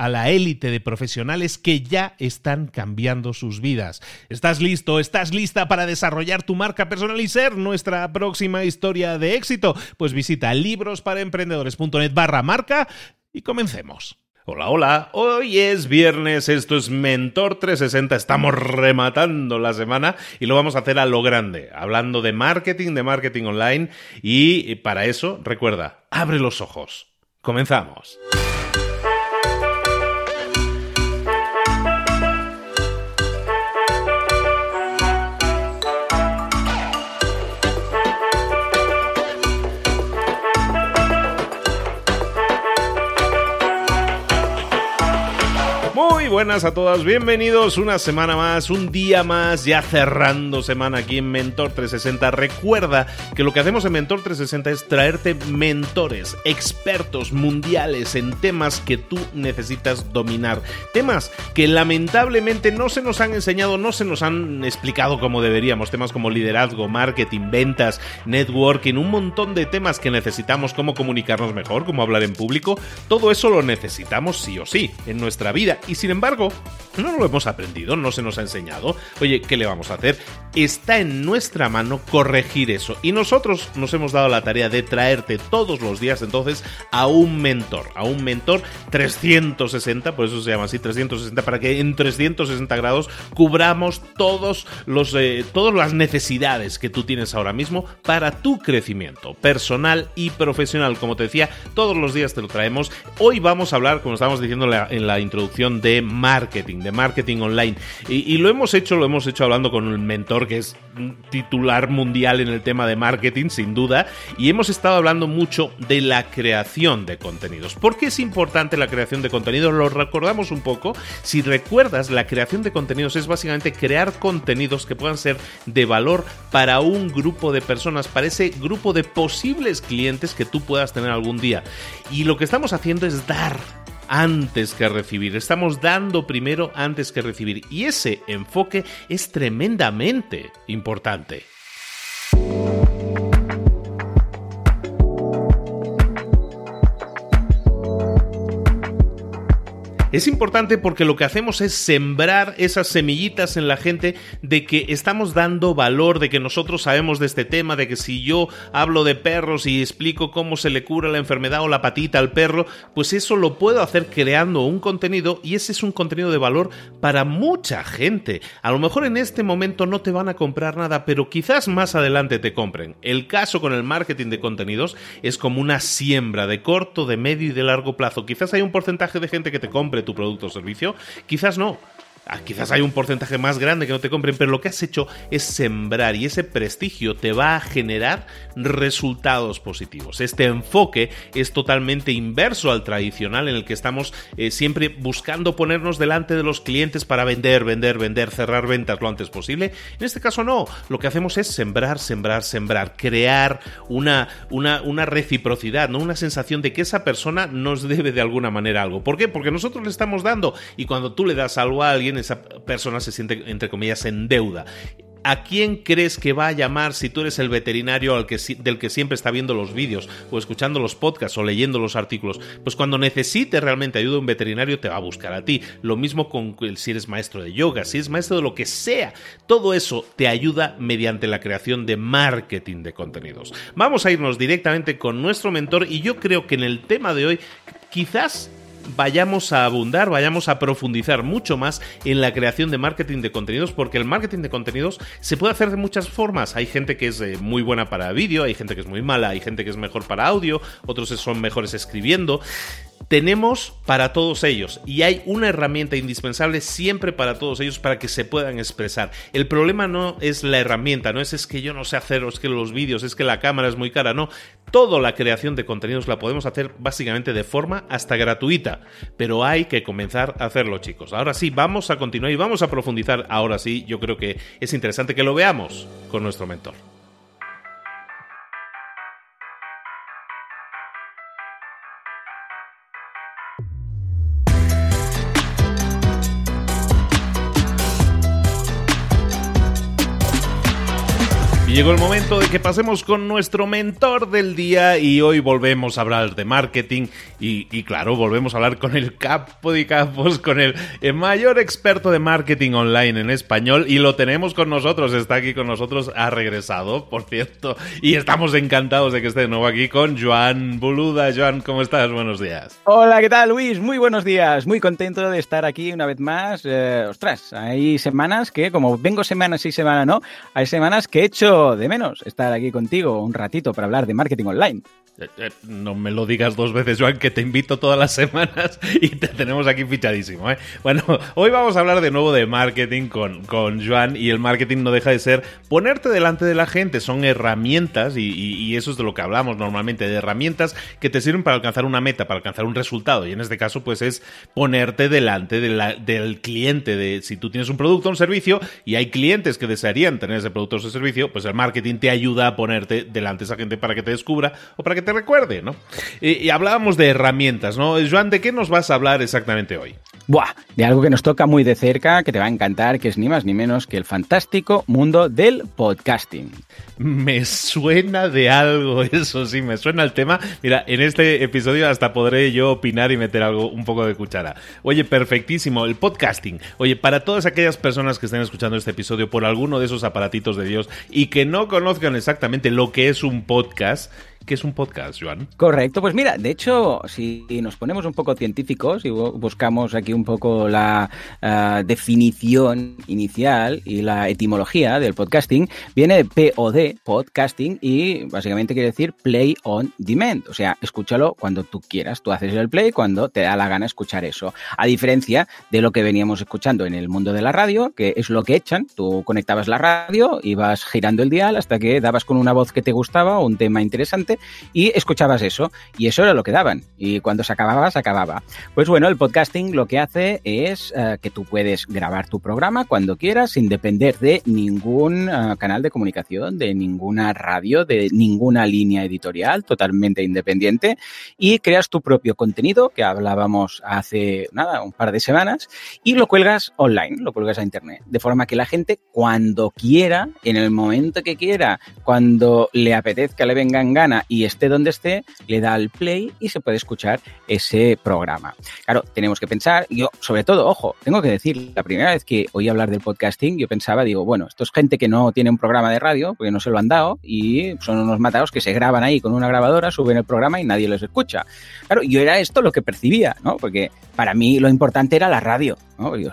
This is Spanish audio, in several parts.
a la élite de profesionales que ya están cambiando sus vidas. ¿Estás listo? ¿Estás lista para desarrollar tu marca personal y ser nuestra próxima historia de éxito? Pues visita librosparaemprendedores.net barra marca y comencemos. Hola, hola, hoy es viernes, esto es Mentor 360, estamos rematando la semana y lo vamos a hacer a lo grande, hablando de marketing, de marketing online y para eso, recuerda, abre los ojos. Comenzamos. Buenas a todas, bienvenidos una semana más, un día más, ya cerrando semana aquí en Mentor 360. Recuerda que lo que hacemos en Mentor 360 es traerte mentores, expertos mundiales en temas que tú necesitas dominar. Temas que lamentablemente no se nos han enseñado, no se nos han explicado como deberíamos. Temas como liderazgo, marketing, ventas, networking, un montón de temas que necesitamos, cómo comunicarnos mejor, cómo hablar en público. Todo eso lo necesitamos sí o sí en nuestra vida y sin embargo no lo hemos aprendido, no se nos ha enseñado. Oye, ¿qué le vamos a hacer? Está en nuestra mano corregir eso. Y nosotros nos hemos dado la tarea de traerte todos los días entonces a un mentor, a un mentor 360, por eso se llama así 360, para que en 360 grados cubramos todos los, eh, todas las necesidades que tú tienes ahora mismo para tu crecimiento personal y profesional. Como te decía, todos los días te lo traemos. Hoy vamos a hablar, como estábamos diciendo en la introducción, de marketing, de marketing online. Y, lo hemos hecho, lo hemos hecho hablando con un mentor que es titular mundial en el tema de marketing, sin duda, y hemos estado hablando mucho de la creación de contenidos. ¿Por qué es importante la creación de contenidos? Lo recordamos un poco. Si recuerdas, la creación de contenidos es básicamente crear contenidos que puedan ser de valor para un grupo de personas, para ese grupo de posibles clientes que tú puedas tener algún día. Y lo que estamos haciendo es dar antes que recibir. Estamos dando primero antes que recibir. Y ese enfoque es tremendamente importante. Es importante porque lo que hacemos es sembrar esas semillitas en la gente de que estamos dando valor, de que nosotros sabemos de este tema, de que si yo hablo de perros y explico cómo se le cura la enfermedad o la patita al perro, pues eso lo puedo hacer creando un contenido y ese es un contenido de valor para mucha gente. A lo mejor en este momento no te van a comprar nada, pero quizás más adelante te compren. El caso con el marketing de contenidos es como una siembra de corto, de medio y de largo plazo. Quizás hay un porcentaje de gente que te compre tu producto o servicio, quizás no. Ah, quizás hay un porcentaje más grande que no te compren, pero lo que has hecho es sembrar y ese prestigio te va a generar resultados positivos. Este enfoque es totalmente inverso al tradicional en el que estamos eh, siempre buscando ponernos delante de los clientes para vender, vender, vender, cerrar ventas lo antes posible. En este caso no, lo que hacemos es sembrar, sembrar, sembrar, crear una, una, una reciprocidad, ¿no? una sensación de que esa persona nos debe de alguna manera algo. ¿Por qué? Porque nosotros le estamos dando y cuando tú le das algo a alguien, esa persona se siente, entre comillas, en deuda. ¿A quién crees que va a llamar si tú eres el veterinario del que siempre está viendo los vídeos o escuchando los podcasts o leyendo los artículos? Pues cuando necesite realmente ayuda un veterinario te va a buscar a ti. Lo mismo con si eres maestro de yoga, si eres maestro de lo que sea. Todo eso te ayuda mediante la creación de marketing de contenidos. Vamos a irnos directamente con nuestro mentor y yo creo que en el tema de hoy quizás vayamos a abundar, vayamos a profundizar mucho más en la creación de marketing de contenidos, porque el marketing de contenidos se puede hacer de muchas formas. Hay gente que es eh, muy buena para vídeo, hay gente que es muy mala, hay gente que es mejor para audio, otros son mejores escribiendo tenemos para todos ellos y hay una herramienta indispensable siempre para todos ellos para que se puedan expresar. El problema no es la herramienta, no es, es que yo no sé hacer, que los vídeos, es que la cámara es muy cara, no. Toda la creación de contenidos la podemos hacer básicamente de forma hasta gratuita, pero hay que comenzar a hacerlo chicos. Ahora sí, vamos a continuar y vamos a profundizar. Ahora sí, yo creo que es interesante que lo veamos con nuestro mentor. Llegó el momento de que pasemos con nuestro mentor del día y hoy volvemos a hablar de marketing y, claro, volvemos a hablar con el capo de capos, con el, mayor experto de marketing online en español y lo tenemos con nosotros, está aquí con nosotros, ha regresado, por cierto, y estamos encantados de que esté de nuevo aquí con Joan Boluda. Joan, ¿cómo estás? Buenos días. Hola, ¿qué tal Luis? Muy buenos días, muy contento de estar aquí una vez más. Eh, ostras, hay semanas que, como vengo semanas y semana no, hay semanas que he hecho de menos estar aquí contigo un ratito para hablar de marketing online. Eh, eh, no me lo digas dos veces, Joan, que te invito todas las semanas y te tenemos aquí fichadísimo. ¿eh? Bueno, hoy vamos a hablar de nuevo de marketing con, con Joan y el marketing no deja de ser ponerte delante de la gente. Son herramientas y, eso es de lo que hablamos normalmente, de herramientas que te sirven para alcanzar una meta, para alcanzar un resultado. Y en este caso, pues es ponerte delante del cliente. De si tú tienes un producto o un servicio y hay clientes que desearían tener ese producto o ese servicio, pues el marketing te ayuda a ponerte delante de esa gente para que te descubra o para que te recuerde, ¿no? Y, hablábamos de herramientas, ¿no? Joan, ¿de qué nos vas a hablar exactamente hoy? Buah, de algo que nos toca muy de cerca, que te va a encantar, que es ni más ni menos que el fantástico mundo del podcasting. Me suena de algo eso, sí, me suena el tema. Mira, en este episodio hasta podré yo opinar y meter algo, un poco de cuchara. Oye, perfectísimo, el podcasting. Oye, para todas aquellas personas que estén escuchando este episodio por alguno de esos aparatitos de Dios y que no conozcan exactamente lo que es un podcast, ¿Qué es un podcast, Joan? Correcto, pues mira, de hecho, si nos ponemos un poco científicos y buscamos aquí un poco la eh, definición inicial y la etimología del podcasting, viene de POD, podcasting, y básicamente quiere decir play on demand, o sea, escúchalo cuando tú quieras, tú haces el play cuando te da la gana escuchar eso, a diferencia de lo que veníamos escuchando en el mundo de la radio, que es lo que echan, tú conectabas la radio, ibas girando el dial hasta que dabas con una voz que te gustaba o un tema interesante, y escuchabas eso. Y eso era lo que daban. Y cuando se acababa, se acababa. Pues bueno, el podcasting lo que hace es eh, que tú puedes grabar tu programa cuando quieras sin depender de ningún eh, canal de comunicación, de ninguna radio, de ninguna línea editorial, totalmente independiente. Y creas tu propio contenido que hablábamos hace nada, un par de semanas y lo cuelgas online, lo cuelgas a internet, de forma que la gente cuando quiera, en el momento que quiera, cuando le apetezca, le venga en y esté donde esté, le da al play y se puede escuchar ese programa. Claro, tenemos que pensar, yo sobre todo, ojo, tengo que decir, la primera vez que oí hablar del podcasting, yo pensaba, digo, bueno, esto es gente que no tiene un programa de radio, porque no se lo han dado, y son unos matados que se graban ahí con una grabadora, suben el programa y nadie los escucha. Claro, yo era esto lo que percibía, ¿no? Porque para mí lo importante era la radio,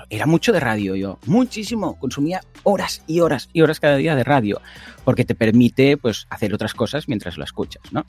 era mucho de radio yo, muchísimo, consumía horas y horas y horas cada día de radio porque te permite pues, hacer otras cosas mientras lo escuchas, ¿no?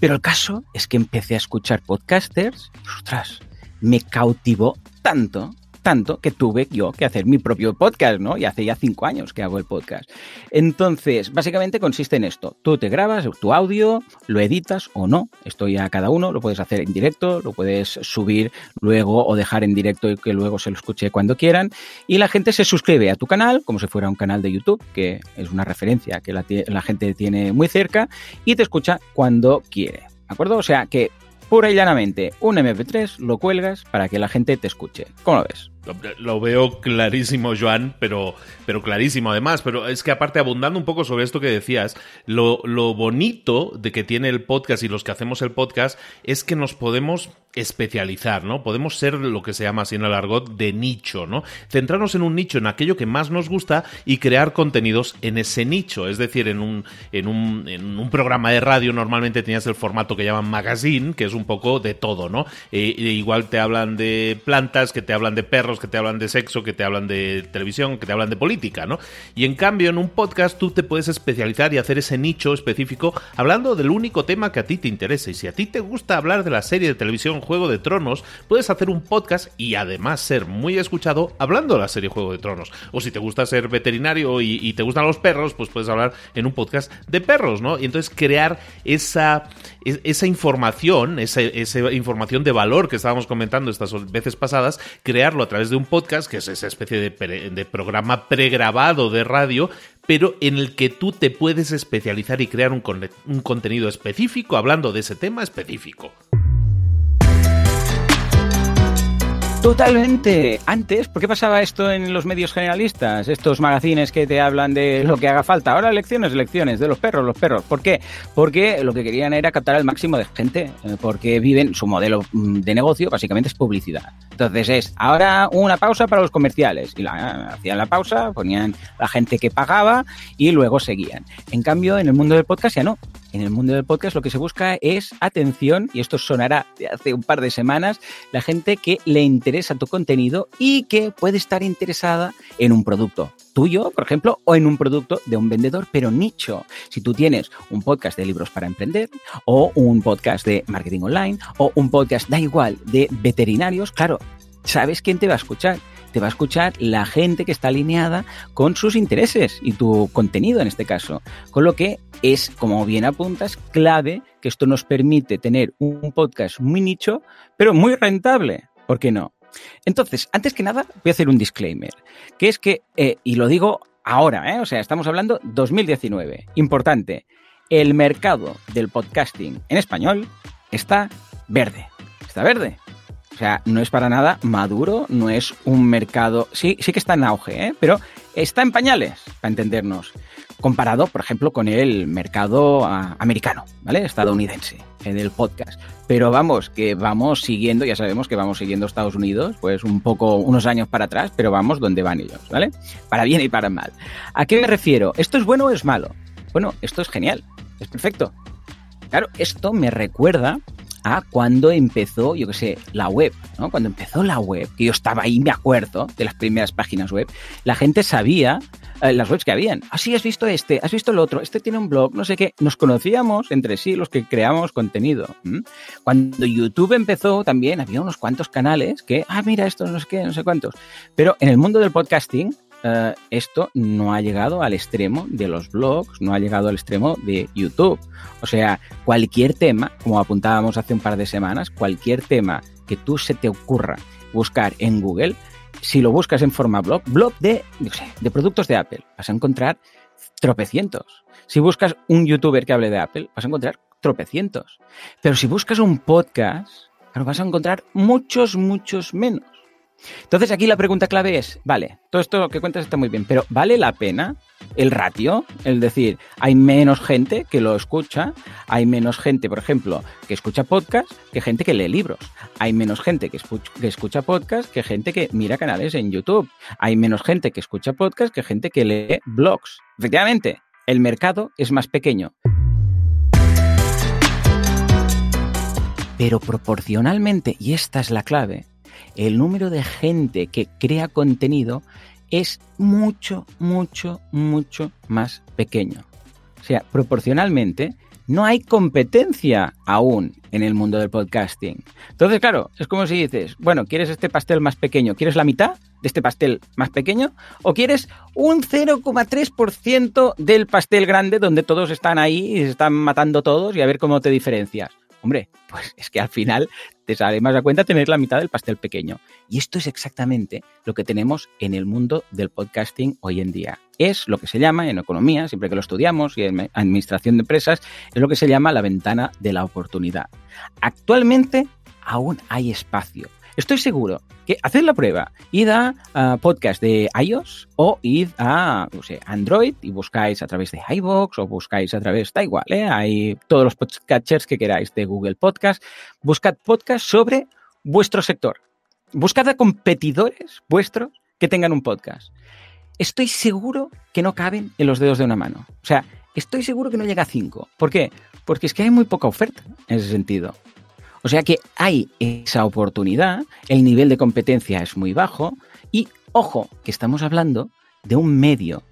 Pero el caso es que empecé a escuchar podcasters ostras, me cautivó tanto tanto que tuve yo que hacer mi propio podcast, ¿no? Y hace ya cinco años que hago el podcast. Entonces, básicamente consiste en esto. Tú te grabas tu audio, lo editas o no. Esto ya cada uno lo puedes hacer en directo, lo puedes subir luego o dejar en directo y que luego se lo escuche cuando quieran. Y la gente se suscribe a tu canal, como si fuera un canal de YouTube, que es una referencia que la, la gente tiene muy cerca, y te escucha cuando quiere. ¿De acuerdo? O sea que pura y llanamente un MP3 lo cuelgas para que la gente te escuche. ¿Cómo lo ves? Lo veo clarísimo, Joan, pero, pero clarísimo además. Pero es que aparte, abundando un poco sobre esto que decías, lo, lo bonito de que tiene el podcast y los que hacemos el podcast es que nos podemos especializar, ¿no? Podemos ser lo que se llama así en el argot de nicho, ¿no? Centrarnos en un nicho, en aquello que más nos gusta y crear contenidos en ese nicho. Es decir, en un, en un, en un programa de radio normalmente tenías el formato que llaman magazine, que es un poco de todo, ¿no? Eh, igual te hablan de plantas, que te hablan de perros, que te hablan de sexo, que te hablan de televisión, que te hablan de política, ¿no? Y en cambio, en un podcast tú te puedes especializar y hacer ese nicho específico hablando del único tema que a ti te interesa. Y si a ti te gusta hablar de la serie de televisión Juego de Tronos, puedes hacer un podcast y además ser muy escuchado hablando de la serie Juego de Tronos. O si te gusta ser veterinario y, te gustan los perros, pues puedes hablar en un podcast de perros, ¿no? Y entonces crear esa, esa información, esa, esa información de valor que estábamos comentando estas veces pasadas, crearlo a través de un podcast, que es esa especie de, programa pregrabado de radio, pero en el que tú te puedes especializar y crear un contenido específico hablando de ese tema específico. Totalmente. Antes, ¿por qué pasaba esto en los medios generalistas? Estos magazines que te hablan de lo que haga falta. Ahora lecciones, lecciones, de los perros, los perros. ¿Por qué? Porque lo que querían era captar al máximo de gente, eh, porque viven, su modelo mm, de negocio básicamente es publicidad. Entonces es, ahora una pausa para los comerciales. Y hacían la pausa, ponían la gente que pagaba y luego seguían. En cambio, en el mundo del podcast ya no. En el mundo del podcast lo que se busca es atención, y esto sonará de hace un par de semanas, la gente que le interesa tu contenido y que puede estar interesada en un producto tuyo, por ejemplo, o en un producto de un vendedor, pero nicho. Si tú tienes un podcast de libros para emprender, o un podcast de marketing online, o un podcast, da igual, de veterinarios, claro, ¿sabes quién te va a escuchar? te va a escuchar la gente que está alineada con sus intereses y tu contenido en este caso. Con lo que es, como bien apuntas, clave que esto nos permite tener un podcast muy nicho, pero muy rentable. ¿Por qué no? Entonces, antes que nada, voy a hacer un disclaimer, que es que, eh, y lo digo ahora, ¿eh? o sea, estamos hablando 2019, importante, el mercado del podcasting en español está verde. Está verde. O sea, no es para nada maduro, no es un mercado. Sí, sí que está en auge, ¿eh? pero está en pañales, para entendernos. Comparado, por ejemplo, con el mercado ah, americano, ¿vale? Estadounidense, en el podcast. Pero vamos, que vamos siguiendo, ya sabemos que vamos siguiendo Estados Unidos, pues un poco, unos años para atrás, pero vamos donde van ellos, ¿vale? Para bien y para mal. ¿A qué me refiero? ¿Esto es bueno o es malo? Bueno, esto es genial, es perfecto. Claro, esto me recuerda a cuando empezó, yo qué sé, la web, ¿no? Cuando empezó la web, que yo estaba ahí, me acuerdo, de las primeras páginas web, la gente sabía eh, las webs que habían. Ah, sí, has visto este, has visto el otro, este tiene un blog, no sé qué. Nos conocíamos entre sí los que creamos contenido. Cuando YouTube empezó también había unos cuantos canales que, ah, mira, esto no sé qué, no sé cuántos. Pero en el mundo del podcasting, eh, esto no ha llegado al extremo de los blogs, no ha llegado al extremo de YouTube. O sea, cualquier tema, como apuntábamos hace un par de semanas, cualquier tema que tú se te ocurra buscar en Google, si lo buscas en forma blog, blog de, de productos de Apple, vas a encontrar tropecientos. Si buscas un youtuber que hable de Apple, vas a encontrar tropecientos. Pero si buscas un podcast, vas a encontrar muchos, muchos menos. Entonces aquí la pregunta clave es, vale, todo esto que cuentas está muy bien, pero ¿vale la pena el ratio? Es decir, hay menos gente que lo escucha, hay menos gente, por ejemplo, que escucha podcast que gente que lee libros, hay menos gente que escucha, que escucha podcast que gente que mira canales en YouTube, hay menos gente que escucha podcast que gente que lee blogs. Efectivamente, el mercado es más pequeño. Pero proporcionalmente, y esta es la clave, el número de gente que crea contenido es mucho, mucho, mucho más pequeño. O sea, proporcionalmente, no hay competencia aún en el mundo del podcasting. Entonces, claro, es como si dices, bueno, ¿quieres este pastel más pequeño? ¿Quieres la mitad de este pastel más pequeño? ¿O quieres un 0,3% del pastel grande donde todos están ahí y se están matando todos y a ver cómo te diferencias? Hombre, pues es que al final te sale más a cuenta tener la mitad del pastel pequeño. Y esto es exactamente lo que tenemos en el mundo del podcasting hoy en día. Es lo que se llama en economía, siempre que lo estudiamos, y en administración de empresas, es lo que se llama la ventana de la oportunidad. Actualmente aún hay espacio Estoy seguro que haced la prueba, id a podcast de iOS o id a no sé, Android y buscáis a través de iVoox o buscáis a través, da igual, ¿eh? hay todos los podcatchers que queráis de Google Podcast. Buscad podcast sobre vuestro sector. Buscad a competidores vuestros que tengan un podcast. Estoy seguro que no caben en los dedos de una mano. O sea, estoy seguro que no llega a cinco. ¿Por qué? Porque es que hay muy poca oferta en ese sentido. O sea que hay esa oportunidad, el nivel de competencia es muy bajo y ojo, que estamos hablando de un medio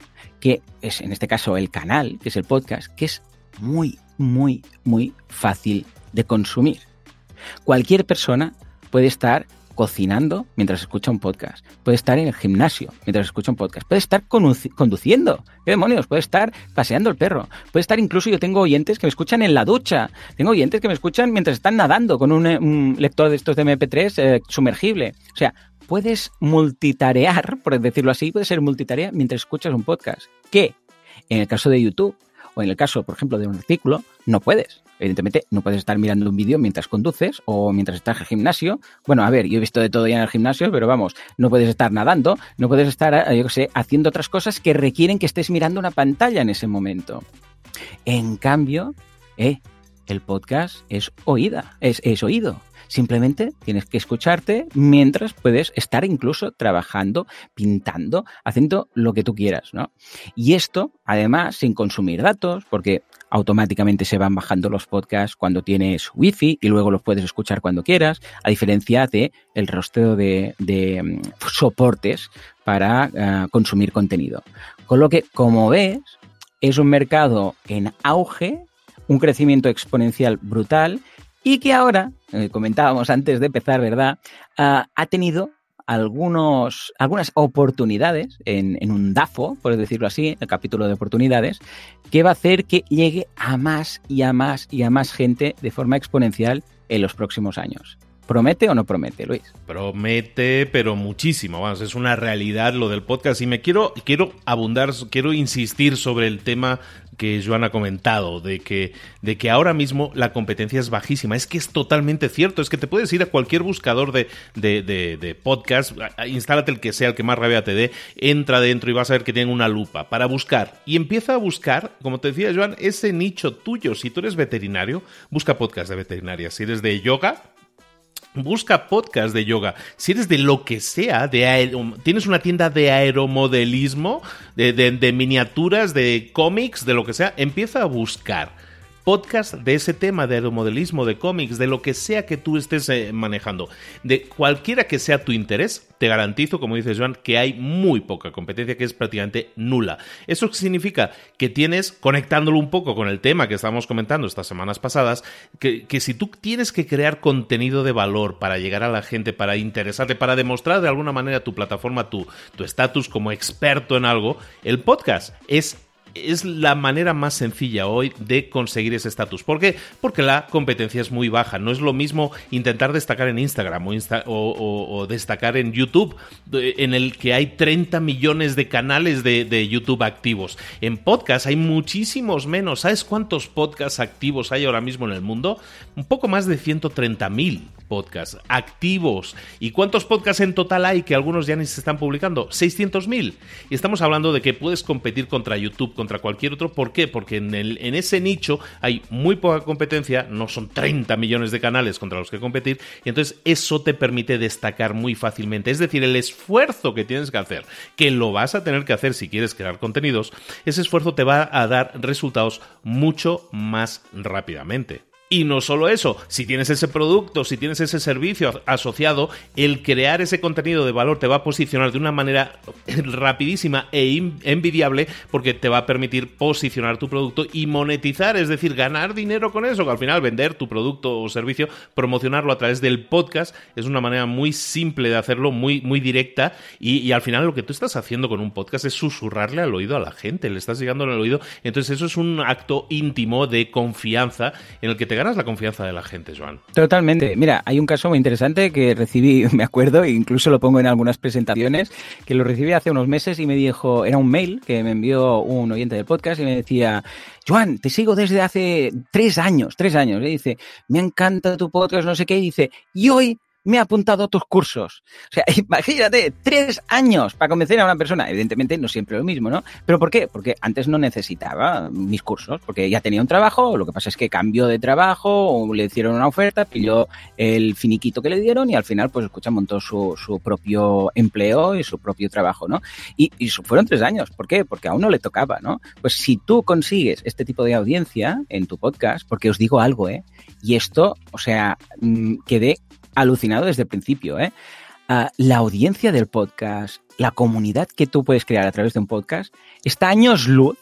que es en este caso el canal, que es el podcast, que es muy, muy, muy fácil de consumir. Cualquier persona puede estar cocinando mientras escucha un podcast, puede estar en el gimnasio mientras escucha un podcast, puede estar conduciendo, ¿qué demonios? Puede estar paseando el perro, puede estar incluso, yo tengo oyentes que me escuchan en la ducha, tengo oyentes que me escuchan mientras están nadando con un, lector de estos de MP3 eh, sumergible. O sea, puedes multitarear, por decirlo así, puedes ser multitarea mientras escuchas un podcast. ¿Qué? En el caso de YouTube o en el caso, por ejemplo, de un artículo, no puedes. Evidentemente, no puedes estar mirando un vídeo mientras conduces o mientras estás en el gimnasio. Bueno, a ver, yo he visto de todo ya en el gimnasio, pero vamos, no puedes estar nadando, no puedes estar, eh, yo qué sé, haciendo otras cosas que requieren que estés mirando una pantalla en ese momento. En cambio, eh, el podcast es oída, es, es oído. Simplemente tienes que escucharte mientras puedes estar incluso trabajando, pintando, haciendo lo que tú quieras, ¿no? Y esto, además, sin consumir datos, porque automáticamente se van bajando los podcasts cuando tienes wifi y luego los puedes escuchar cuando quieras, a diferencia de el rostro de, mm, soportes para eh, consumir contenido. Con lo que, como ves, es un mercado en auge, un crecimiento exponencial brutal y que ahora, eh, comentábamos antes de empezar, ¿verdad? Ah, ha tenido algunos, algunas oportunidades en, en, un DAFO, por decirlo así, el capítulo de oportunidades, que va a hacer que llegue a más y a más y a más gente de forma exponencial en los próximos años. ¿Promete o no promete, Luis? Promete, pero muchísimo. Vamos, es una realidad lo del podcast. Y me quiero, quiero abundar, quiero insistir sobre el tema que Joan ha comentado, de que, de que ahora mismo la competencia es bajísima. Es que es totalmente cierto. Es que te puedes ir a cualquier buscador de, de, de, podcast, instálate el que sea, el que más rabia te dé, entra dentro y vas a ver que tiene una lupa para buscar. Y empieza a buscar, como te decía Joan, ese nicho tuyo. Si tú eres veterinario, busca podcast de veterinaria. Si eres de yoga, Busca podcast de yoga. Si eres de lo que sea, de tienes una tienda de aeromodelismo, de, de miniaturas, de cómics, de lo que sea, empieza a buscar podcast de ese tema de aeromodelismo, de cómics, de lo que sea que tú estés eh, manejando, de cualquiera que sea tu interés, te garantizo, como dice Joan, que hay muy poca competencia, que es prácticamente nula. ¿Eso significa? Que tienes, conectándolo un poco con el tema que estábamos comentando estas semanas pasadas, que, que si tú tienes que crear contenido de valor para llegar a la gente, para interesarte, para demostrar de alguna manera tu plataforma, tu estatus como experto en algo, el podcast es es la manera más sencilla hoy de conseguir ese estatus. ¿Por qué? Porque la competencia es muy baja. No es lo mismo intentar destacar en Instagram o, destacar en YouTube, en el que hay 30 millones de canales de, de, YouTube activos. En podcast hay muchísimos menos. ¿Sabes cuántos podcasts activos hay ahora mismo en el mundo? Un poco más de 130 mil podcasts activos. ¿Y cuántos podcasts en total hay que algunos ya ni se están publicando? 600.000. Y estamos hablando de que puedes competir contra YouTube, contra cualquier otro. ¿Por qué? Porque en, el, en ese nicho hay muy poca competencia, no son 30 millones de canales contra los que competir, y entonces eso te permite destacar muy fácilmente. Es decir, el esfuerzo que tienes que hacer, que lo vas a tener que hacer si quieres crear contenidos, ese esfuerzo te va a dar resultados mucho más rápidamente. Y no solo eso, si tienes ese producto, si tienes ese servicio asociado, el crear ese contenido de valor te va a posicionar de una manera rapidísima e envidiable porque te va a permitir posicionar tu producto y monetizar, es decir, ganar dinero con eso, que al final vender tu producto o servicio, promocionarlo a través del podcast es una manera muy simple de hacerlo, muy, muy directa y, y al final lo que tú estás haciendo con un podcast es susurrarle al oído a la gente, le estás llegando al oído, entonces eso es un acto íntimo de confianza en el que te ganas la confianza de la gente, Joan. Totalmente. Mira, hay un caso muy interesante que recibí, me acuerdo, e incluso lo pongo en algunas presentaciones, que lo recibí hace unos meses y me dijo, era un mail que me envió un oyente del podcast y me decía, Joan, te sigo desde hace tres años, tres años. Y dice, me encanta tu podcast, no sé qué. Y dice, y hoy me he apuntado a tus cursos. O sea, imagínate, tres años para convencer a una persona. Evidentemente no siempre lo mismo, ¿no? ¿Pero por qué? Porque antes no necesitaba mis cursos, porque ya tenía un trabajo, lo que pasa es que cambió de trabajo, o le hicieron una oferta, pilló el finiquito que le dieron y al final, pues escucha, montó su, su propio empleo y su propio trabajo, ¿no? Y, y fueron tres años. ¿Por qué? Porque a uno le tocaba, ¿no? Pues si tú consigues este tipo de audiencia en tu podcast, porque os digo algo, ¿eh? Y esto, o sea, mm, quedé alucinado desde el principio, ¿eh? Uh, la audiencia del podcast, la comunidad que tú puedes crear a través de un podcast, está años luz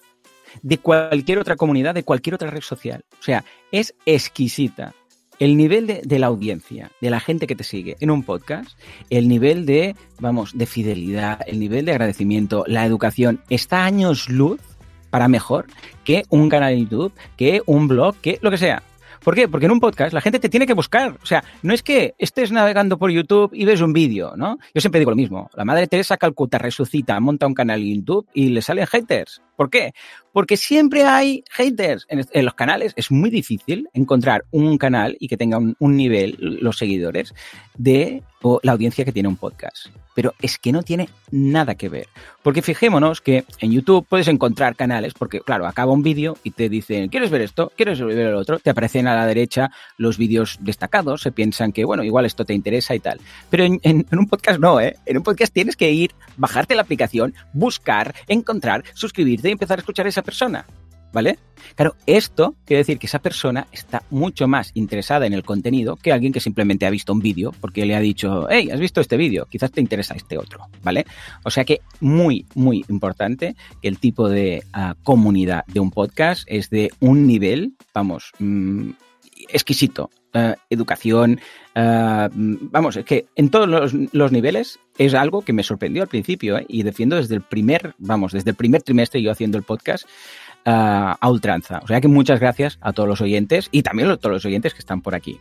de cualquier otra comunidad, de cualquier otra red social. O sea, es exquisita. El nivel de, de, la audiencia, de la gente que te sigue en un podcast, el nivel de, vamos, de fidelidad, el nivel de agradecimiento, la educación, está años luz para mejor que un canal de YouTube, que un blog, que lo que sea. ¿Por qué? Porque en un podcast la gente te tiene que buscar. O sea, no es que estés navegando por YouTube y ves un vídeo, ¿no? Yo siempre digo lo mismo. La madre Teresa Calcuta resucita, monta un canal en YouTube y le salen haters. ¿Por qué? Porque siempre hay haters en, los canales. Es muy difícil encontrar un canal y que tenga un, nivel, los seguidores, de o la audiencia que tiene un podcast. Pero es que no tiene nada que ver. Porque fijémonos que en YouTube puedes encontrar canales, porque claro, acaba un vídeo y te dicen, ¿quieres ver esto? ¿Quieres ver el otro? Te aparecen a la derecha los vídeos destacados, se piensan que, bueno, igual esto te interesa y tal. Pero en un podcast no, ¿eh? En un podcast tienes que ir, bajarte la aplicación, buscar, encontrar, suscribirte empezar a escuchar a esa persona. ¿Vale? Claro, esto quiere decir que esa persona está mucho más interesada en el contenido que alguien que simplemente ha visto un vídeo porque le ha dicho, hey, has visto este vídeo, quizás te interesa este otro, ¿vale? O sea que muy, muy importante que el tipo de uh, comunidad de un podcast es de un nivel, vamos, mmm, exquisito. Uh, educación, uh, vamos, es que en todos los, niveles es algo que me sorprendió al principio ¿eh? y defiendo desde el primer, vamos, desde el primer trimestre yo haciendo el podcast a ultranza. O sea que muchas gracias a todos los oyentes y también a todos los oyentes que están por aquí.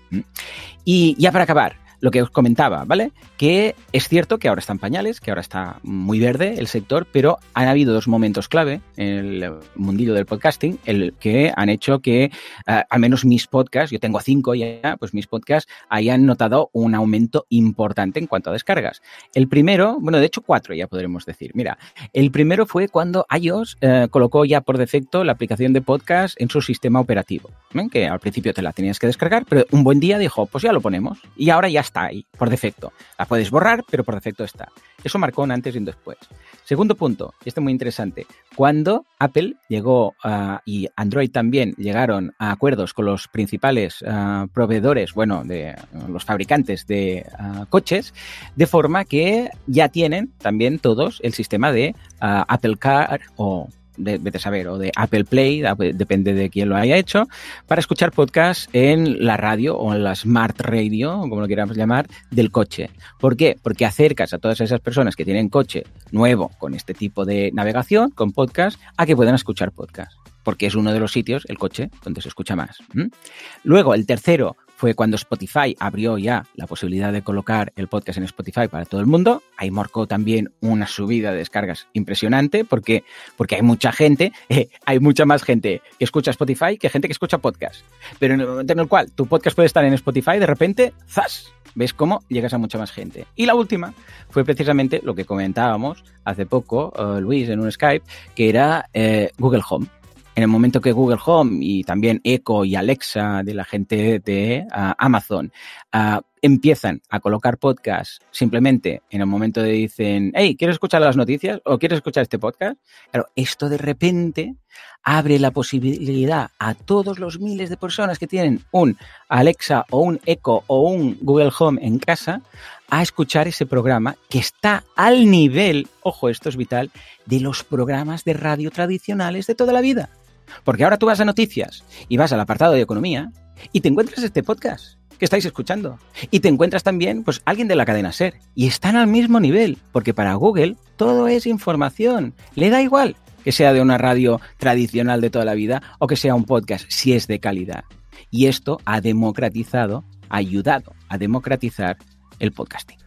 Y ya para acabar, lo que os comentaba, ¿vale? Que es cierto que ahora están pañales, que ahora está muy verde el sector, pero han habido dos momentos clave en el mundillo del podcasting, el que han hecho que uh, al menos mis podcasts, yo tengo cinco ya, pues mis podcasts hayan notado un aumento importante en cuanto a descargas. El primero, bueno, de hecho cuatro ya podremos decir. Mira, el primero fue cuando iOS uh, colocó ya por defecto la aplicación de podcast en su sistema operativo, ¿eh? que al principio te la tenías que descargar, pero un buen día dijo, pues ya lo ponemos. Y ahora ya está ahí, por defecto. La puedes borrar, pero por defecto está. Eso marcó un antes y un después. Segundo punto, y este es muy interesante, cuando Apple llegó uh, y Android también llegaron a acuerdos con los principales uh, proveedores, bueno, de los fabricantes de coches, de forma que ya tienen también todos el sistema de Apple Car o vete saber, o de Apple Play, depende de quién lo haya hecho, para escuchar podcasts en la radio o en la Smart Radio, como lo queramos llamar, del coche. ¿Por qué? Porque acercas a todas esas personas que tienen coche nuevo con este tipo de navegación, con podcast, a que puedan escuchar podcast. Porque es uno de los sitios, el coche, donde se escucha más. Luego, el tercero, fue cuando Spotify abrió ya la posibilidad de colocar el podcast en Spotify para todo el mundo. Ahí marcó también una subida de descargas impresionante porque, porque hay mucha gente, eh, hay mucha más gente que escucha Spotify que gente que escucha podcast. Pero en el momento en el cual tu podcast puede estar en Spotify, de repente, ¡zas! ¿Ves cómo llegas a mucha más gente? Y la última fue precisamente lo que comentábamos hace poco, uh, Luis, en un Skype, que era eh, Google Home en el momento que Google Home y también Echo y Alexa de la gente de uh, Amazon uh, empiezan a colocar podcast simplemente en el momento de dicen, hey, ¿quieres escuchar las noticias o quieres escuchar este podcast? Claro, esto de repente abre la posibilidad a todos los miles de personas que tienen un Alexa o un Echo o un Google Home en casa a escuchar ese programa que está al nivel, ojo, esto es vital, de los programas de radio tradicionales de toda la vida. Porque ahora tú vas a noticias y vas al apartado de economía y te encuentras este podcast que estáis escuchando. Y te encuentras también, pues, alguien de la cadena Ser. Y están al mismo nivel, porque para Google todo es información. Le da igual que sea de una radio tradicional de toda la vida o que sea un podcast, si es de calidad. Y esto ha democratizado, ha ayudado a democratizar el podcasting.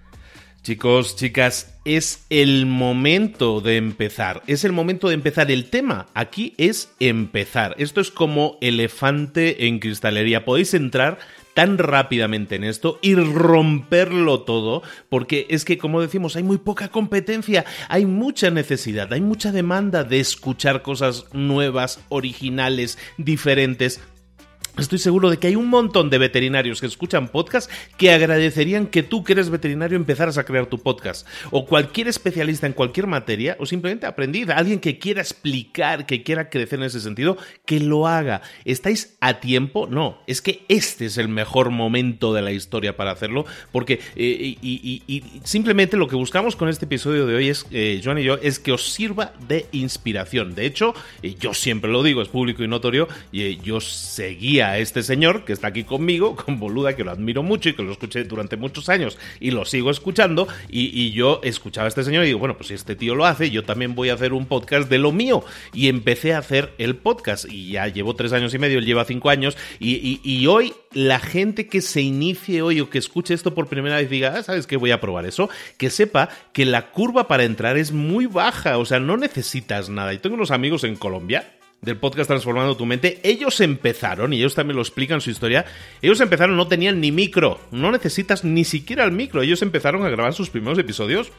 Chicos, chicas, es el momento de empezar. Es el momento de empezar. El tema aquí es empezar. Esto es como elefante en cristalería. Podéis entrar tan rápidamente en esto y romperlo todo, porque es que, como decimos, hay muy poca competencia, hay mucha necesidad, hay mucha demanda de escuchar cosas nuevas, originales, diferentes, Estoy seguro de que hay un montón de veterinarios que escuchan podcast que agradecerían que tú, que eres veterinario, empezaras a crear tu podcast. O cualquier especialista en cualquier materia, o simplemente aprendid. Alguien que quiera explicar, que quiera crecer en ese sentido, que lo haga. ¿Estáis a tiempo? No. Es que este es el mejor momento de la historia para hacerlo. Porque, eh, y, simplemente lo que buscamos con este episodio de hoy es, eh, Joan y yo, es que os sirva de inspiración. De hecho, eh, yo siempre lo digo, es público y notorio, y yo seguía a este señor que está aquí conmigo, con Boluda, que lo admiro mucho y que lo escuché durante muchos años y lo sigo escuchando. Y, yo escuchaba a este señor y digo, bueno, pues si este tío lo hace, yo también voy a hacer un podcast de lo mío. Y empecé a hacer el podcast y ya llevo tres años y medio, él lleva cinco años. Y, hoy la gente que se inicie hoy o que escuche esto por primera vez diga, ah, ¿sabes qué? Voy a probar eso. Que sepa que la curva para entrar es muy baja, o sea, no necesitas nada. Y tengo unos amigos en Colombia del podcast Transformando tu mente, ellos empezaron, y ellos también lo explican su historia, ellos empezaron, no tenían ni micro, no necesitas ni siquiera el micro, ellos empezaron a grabar sus primeros episodios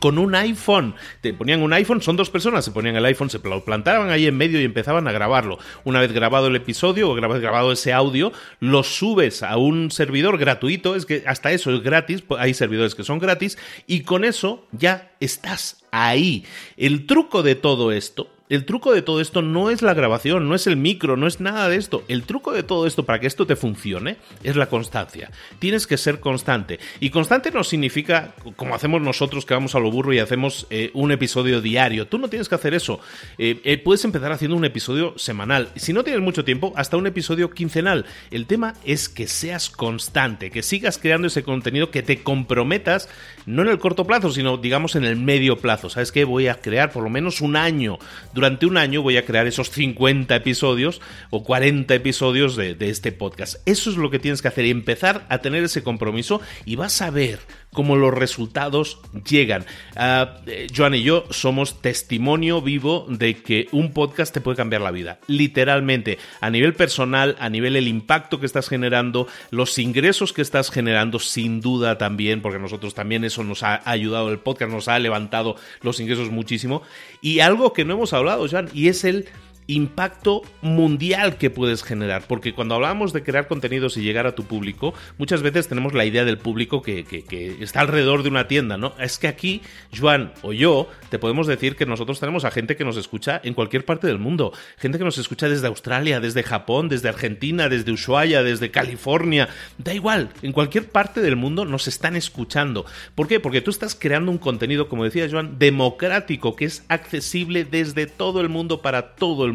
con un iPhone. Te ponían un iPhone, son dos personas, se ponían el iPhone, se lo plantaban ahí en medio y empezaban a grabarlo. Una vez grabado el episodio o grabado ese audio, lo subes a un servidor gratuito, es que hasta eso es gratis, pues, hay servidores que son gratis, y con eso ya estás ahí. El truco de todo esto el truco de todo esto no es la grabación, no es el micro, no es nada de esto. El truco de todo esto para que esto te funcione es la constancia. Tienes que ser constante. Y constante no significa como hacemos nosotros que vamos a lo burro y hacemos eh, un episodio diario. Tú no tienes que hacer eso. Eh, eh, puedes empezar haciendo un episodio semanal. Si no tienes mucho tiempo, hasta un episodio quincenal. El tema es que seas constante, que sigas creando ese contenido, que te comprometas, no en el corto plazo, sino digamos en el medio plazo. ¿Sabes qué? Voy a crear por lo menos un año durante un año voy a crear esos 50 episodios o 40 episodios de, este podcast. Eso es lo que tienes que hacer, empezar a tener ese compromiso y vas a ver cómo los resultados llegan. Ah, eh, Joan y yo somos testimonio vivo de que un podcast te puede cambiar la vida, literalmente, a nivel personal, a nivel el impacto que estás generando, los ingresos que estás generando, sin duda también, porque nosotros también eso nos ha ayudado, el podcast nos ha levantado los ingresos muchísimo, y algo que no hemos hablado, Joan, y es el impacto mundial que puedes generar. Porque cuando hablamos de crear contenidos y llegar a tu público, muchas veces tenemos la idea del público que, está alrededor de una tienda, ¿no? Es que aquí, Juan o yo, te podemos decir que nosotros tenemos a gente que nos escucha en cualquier parte del mundo. Gente que nos escucha desde Australia, desde Japón, desde Argentina, desde Ushuaia, desde California. Da igual, en cualquier parte del mundo nos están escuchando. ¿Por qué? Porque tú estás creando un contenido, como decía Joan, democrático, que es accesible desde todo el mundo para todo el mundo.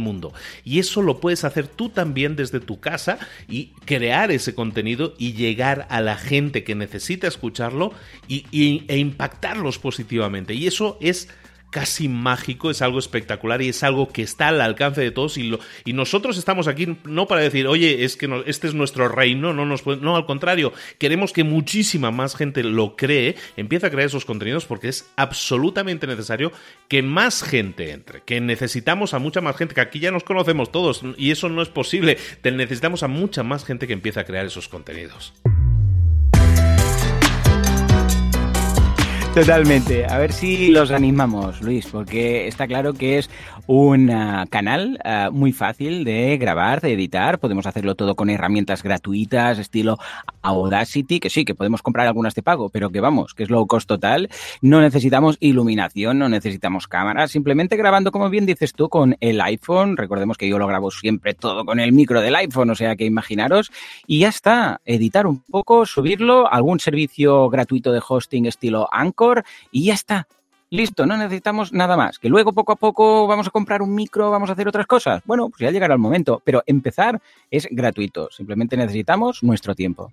Y eso lo puedes hacer tú también desde tu casa y crear ese contenido y llegar a la gente que necesita escucharlo y, e impactarlos positivamente. Y eso es casi mágico, es algo espectacular y es algo que está al alcance de todos y, y nosotros estamos aquí no para decir, oye, es que este es nuestro reino, no, nos, no, al contrario, queremos que muchísima más gente lo cree, empiece a crear esos contenidos porque es absolutamente necesario que más gente entre, que necesitamos a mucha más gente, que aquí ya nos conocemos todos y eso no es posible, necesitamos a mucha más gente que empiece a crear esos contenidos. Totalmente. A ver si los animamos, Luis, porque está claro que es un uh, canal uh, muy fácil de grabar, de editar. Podemos hacerlo todo con herramientas gratuitas, estilo Audacity, que sí, que podemos comprar algunas de pago, pero que vamos, que es low cost total. No necesitamos iluminación, no necesitamos cámaras, simplemente grabando, como bien dices tú, con el iPhone. Recordemos que yo lo grabo siempre todo con el micro del iPhone, o sea que imaginaros. Y ya está, editar un poco, subirlo, algún servicio gratuito de hosting estilo Anchor y ya está. Listo, no necesitamos nada más. Que luego poco a poco vamos a comprar un micro, vamos a hacer otras cosas. Bueno, pues ya llegará el momento. Pero empezar es gratuito. Simplemente necesitamos nuestro tiempo.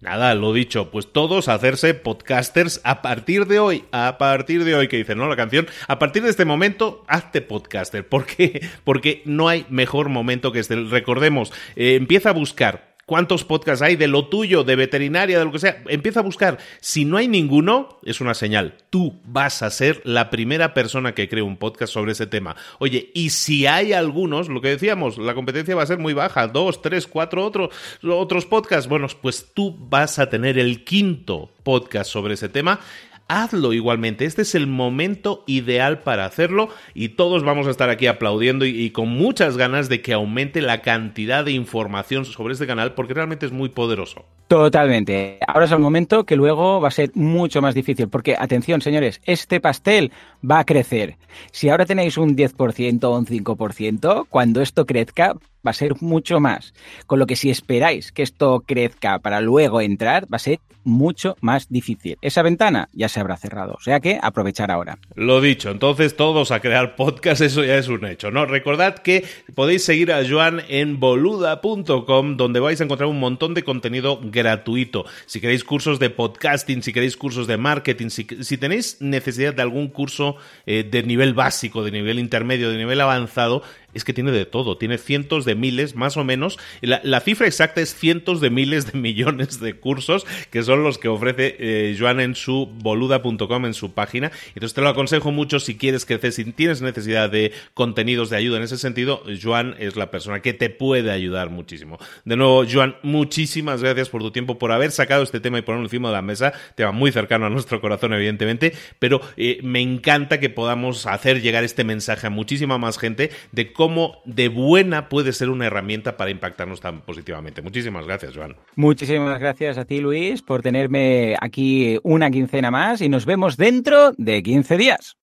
Nada, lo dicho, pues todos hacerse podcasters a partir de hoy, a partir de hoy que dice, ¿no? La canción, a partir de este momento, hazte podcaster. ¿Por qué? Porque no hay mejor momento que este. Recordemos, eh, empieza a buscar cuántos podcasts hay de lo tuyo, de veterinaria, de lo que sea. Empieza a buscar. Si no hay ninguno, es una señal. Tú vas a ser la primera persona que cree un podcast sobre ese tema. Oye, y si hay algunos, lo que decíamos, la competencia va a ser muy baja, dos, tres, cuatro otros, otros podcasts. Bueno, pues tú vas a tener el quinto podcast sobre ese tema hazlo igualmente. Este es el momento ideal para hacerlo y todos vamos a estar aquí aplaudiendo y, con muchas ganas de que aumente la cantidad de información sobre este canal porque realmente es muy poderoso. Totalmente. Ahora es el momento que luego va a ser mucho más difícil porque, atención señores, este pastel va a crecer. Si ahora tenéis un 10% o un 5%, cuando esto crezca va a ser mucho más. Con lo que si esperáis que esto crezca para luego entrar, va a ser mucho más difícil. Esa ventana ya se habrá cerrado, o sea que aprovechar ahora. Lo dicho, entonces todos a crear podcast, eso ya es un hecho, ¿no? Recordad que podéis seguir a Joan en boluda.com, donde vais a encontrar un montón de contenido gratuito. Si queréis cursos de podcasting, si queréis cursos de marketing, si, tenéis necesidad de algún curso eh, de nivel básico, de nivel intermedio, de nivel avanzado, es que tiene de todo, tiene cientos de miles, más o menos. La, cifra exacta es cientos de miles de millones de cursos, que son los que ofrece eh, Joan en su boluda.com, en su página. Entonces te lo aconsejo mucho si quieres crecer, si tienes necesidad de contenidos de ayuda en ese sentido, Joan es la persona que te puede ayudar muchísimo. De nuevo, Joan, muchísimas gracias por tu tiempo, por haber sacado este tema y ponerlo encima de la mesa. Tema muy cercano a nuestro corazón, evidentemente, pero eh, me encanta que podamos hacer llegar este mensaje a muchísima más gente de cómo cómo de buena puede ser una herramienta para impactarnos tan positivamente. Muchísimas gracias, Joan. Muchísimas gracias a ti, Luis, por tenerme aquí una quincena más y nos vemos dentro de 15 días.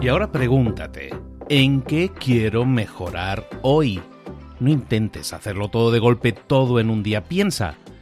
Y ahora pregúntate, ¿en qué quiero mejorar hoy? No intentes hacerlo todo de golpe, todo en un día. Piensa,